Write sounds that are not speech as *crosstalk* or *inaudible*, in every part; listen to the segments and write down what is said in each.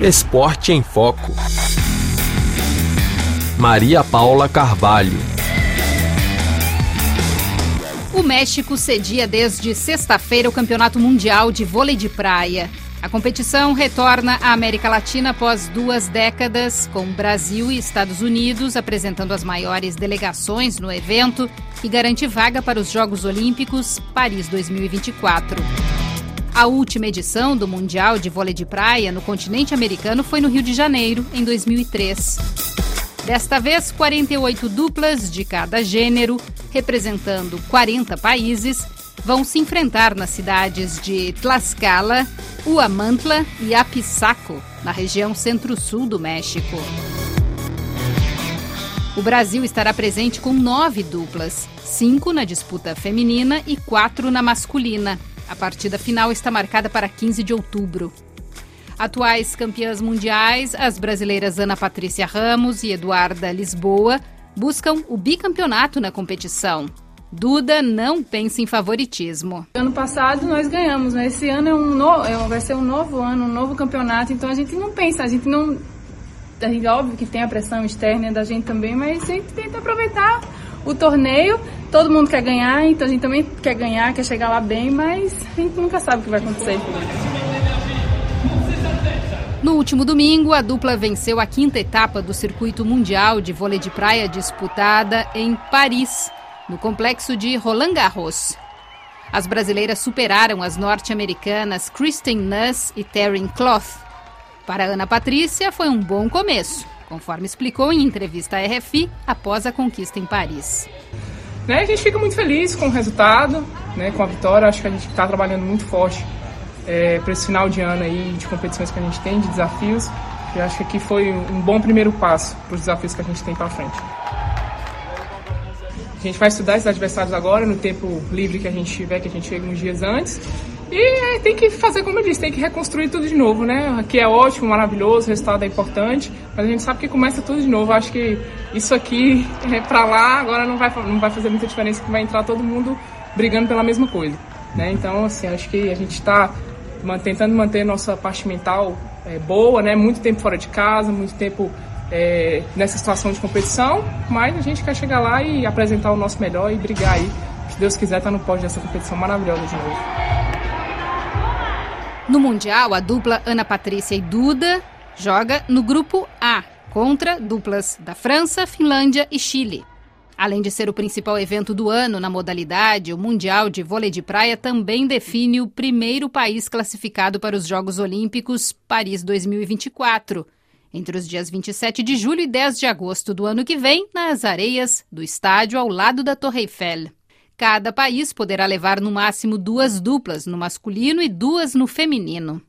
Esporte em Foco. Maria Paula Carvalho. O México cedia desde sexta-feira o Campeonato Mundial de Vôlei de Praia. A competição retorna à América Latina após duas décadas, com Brasil e Estados Unidos apresentando as maiores delegações no evento e garante vaga para os Jogos Olímpicos Paris 2024. A última edição do Mundial de Vôlei de Praia no continente americano foi no Rio de Janeiro, em 2003. Desta vez, 48 duplas de cada gênero, representando 40 países, vão se enfrentar nas cidades de Tlaxcala, Huamantla e Apizaco, na região centro-sul do México. O Brasil estará presente com nove duplas, cinco na disputa feminina e quatro na masculina. A partida final está marcada para 15 de outubro. Atuais campeãs mundiais, as brasileiras Ana Patrícia Ramos e Eduarda Lisboa, buscam o bicampeonato na competição. Duda não pensa em favoritismo. Ano passado nós ganhamos, né? Esse ano é um no... É vai ser um novo ano, um novo campeonato, então a gente não pensa, a gente não. Óbvio que tem a pressão externa da gente também, mas a gente tenta aproveitar o torneio. Todo mundo quer ganhar, então a gente também quer ganhar, quer chegar lá bem, mas a gente nunca sabe o que vai acontecer. No último domingo, a dupla venceu a quinta etapa do circuito mundial de vôlei de praia disputada em Paris no complexo de Roland Garros. As brasileiras superaram as norte-americanas Kristen Nuss e Taryn Cloth. Para Ana Patrícia, foi um bom começo, conforme explicou em entrevista à RFI após a conquista em Paris. Né, a gente fica muito feliz com o resultado, né, com a vitória. Acho que a gente está trabalhando muito forte é, para esse final de ano aí de competições que a gente tem, de desafios. E acho que aqui foi um bom primeiro passo para os desafios que a gente tem para frente. A gente vai estudar esses adversários agora, no tempo livre que a gente tiver, que a gente chega uns dias antes. E tem que fazer como eu disse, tem que reconstruir tudo de novo, né? Aqui é ótimo, maravilhoso, o resultado é importante, mas a gente sabe que começa tudo de novo. Acho que isso aqui *laughs* é pra lá, agora não vai, não vai fazer muita diferença, que vai entrar todo mundo brigando pela mesma coisa, né? Então, assim, acho que a gente está tentando manter nossa parte mental é, boa, né? Muito tempo fora de casa, muito tempo é, nessa situação de competição, mas a gente quer chegar lá e apresentar o nosso melhor e brigar aí. Se Deus quiser, tá no pódio dessa competição maravilhosa de novo. No Mundial, a dupla Ana Patrícia e Duda joga no grupo A, contra duplas da França, Finlândia e Chile. Além de ser o principal evento do ano na modalidade, o Mundial de Vôlei de Praia também define o primeiro país classificado para os Jogos Olímpicos Paris 2024 entre os dias 27 de julho e 10 de agosto do ano que vem, nas areias do estádio ao lado da Torre Eiffel. Cada país poderá levar no máximo duas duplas no masculino e duas no feminino.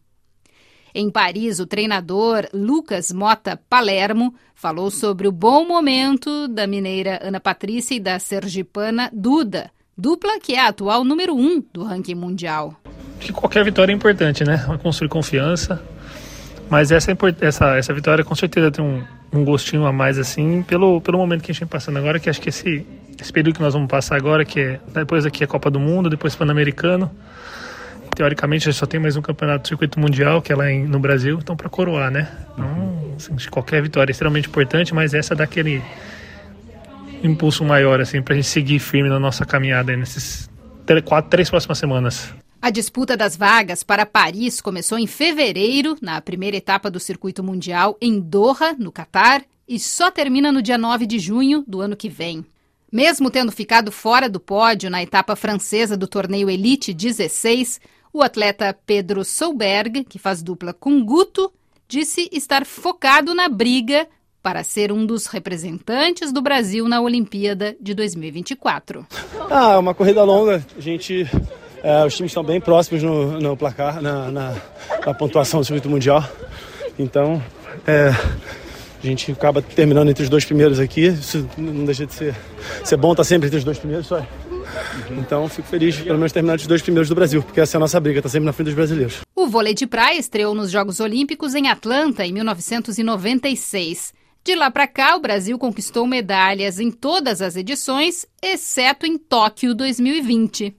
Em Paris, o treinador Lucas Mota Palermo falou sobre o bom momento da mineira Ana Patrícia e da sergipana Duda, dupla que é a atual número um do ranking mundial. Que qualquer vitória é importante, né? Construir confiança, mas essa, essa, essa vitória com certeza tem um, um gostinho a mais, assim, pelo, pelo momento que a gente vem passando agora, que acho que esse, esse período que nós vamos passar agora, que é depois aqui é Copa do Mundo, depois Pan-Americano. Teoricamente já só tem mais um campeonato do circuito mundial, que é lá em, no Brasil, então para coroar, né? Então, assim, qualquer vitória é extremamente importante, mas essa dá aquele impulso maior, assim, pra gente seguir firme na nossa caminhada nesses quatro, três próximas semanas. A disputa das vagas para Paris começou em fevereiro, na primeira etapa do circuito mundial em Doha, no Catar, e só termina no dia 9 de junho do ano que vem. Mesmo tendo ficado fora do pódio na etapa francesa do torneio Elite 16, o atleta Pedro Solberg, que faz dupla com Guto, disse estar focado na briga para ser um dos representantes do Brasil na Olimpíada de 2024. Ah, é uma corrida longa. A gente é, os times estão bem próximos no, no placar, na, na, na, pontuação do circuito mundial. Então, é, a gente acaba terminando entre os dois primeiros aqui. Isso não deixa de ser, ser bom estar sempre entre os dois primeiros, só. Então, fico feliz pelo menos terminar entre os dois primeiros do Brasil, porque essa é a nossa briga, está sempre na frente dos brasileiros. O vôlei de praia estreou nos Jogos Olímpicos em Atlanta em 1996. De lá para cá, o Brasil conquistou medalhas em todas as edições, exceto em Tóquio 2020.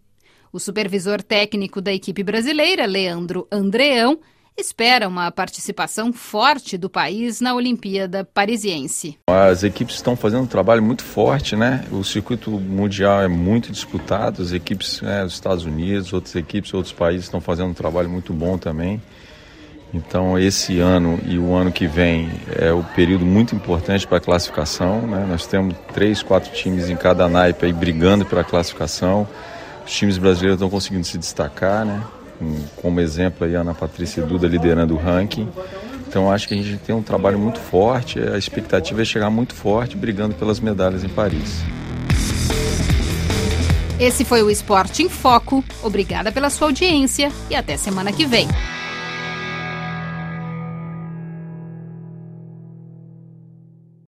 O supervisor técnico da equipe brasileira, Leandro Andreão, espera uma participação forte do país na Olimpíada Parisiense. As equipes estão fazendo um trabalho muito forte, né? O circuito mundial é muito disputado, as equipes né, dos Estados Unidos, outras equipes, outros países estão fazendo um trabalho muito bom também. Então, esse ano e o ano que vem é o período muito importante para a classificação. Né? Nós temos três, quatro times em cada naipe aí brigando pela classificação. Os times brasileiros estão conseguindo se destacar, né? como exemplo aí a Ana Patrícia Duda liderando o ranking. Então acho que a gente tem um trabalho muito forte, a expectativa é chegar muito forte, brigando pelas medalhas em Paris. Esse foi o Esporte em Foco. Obrigada pela sua audiência e até semana que vem.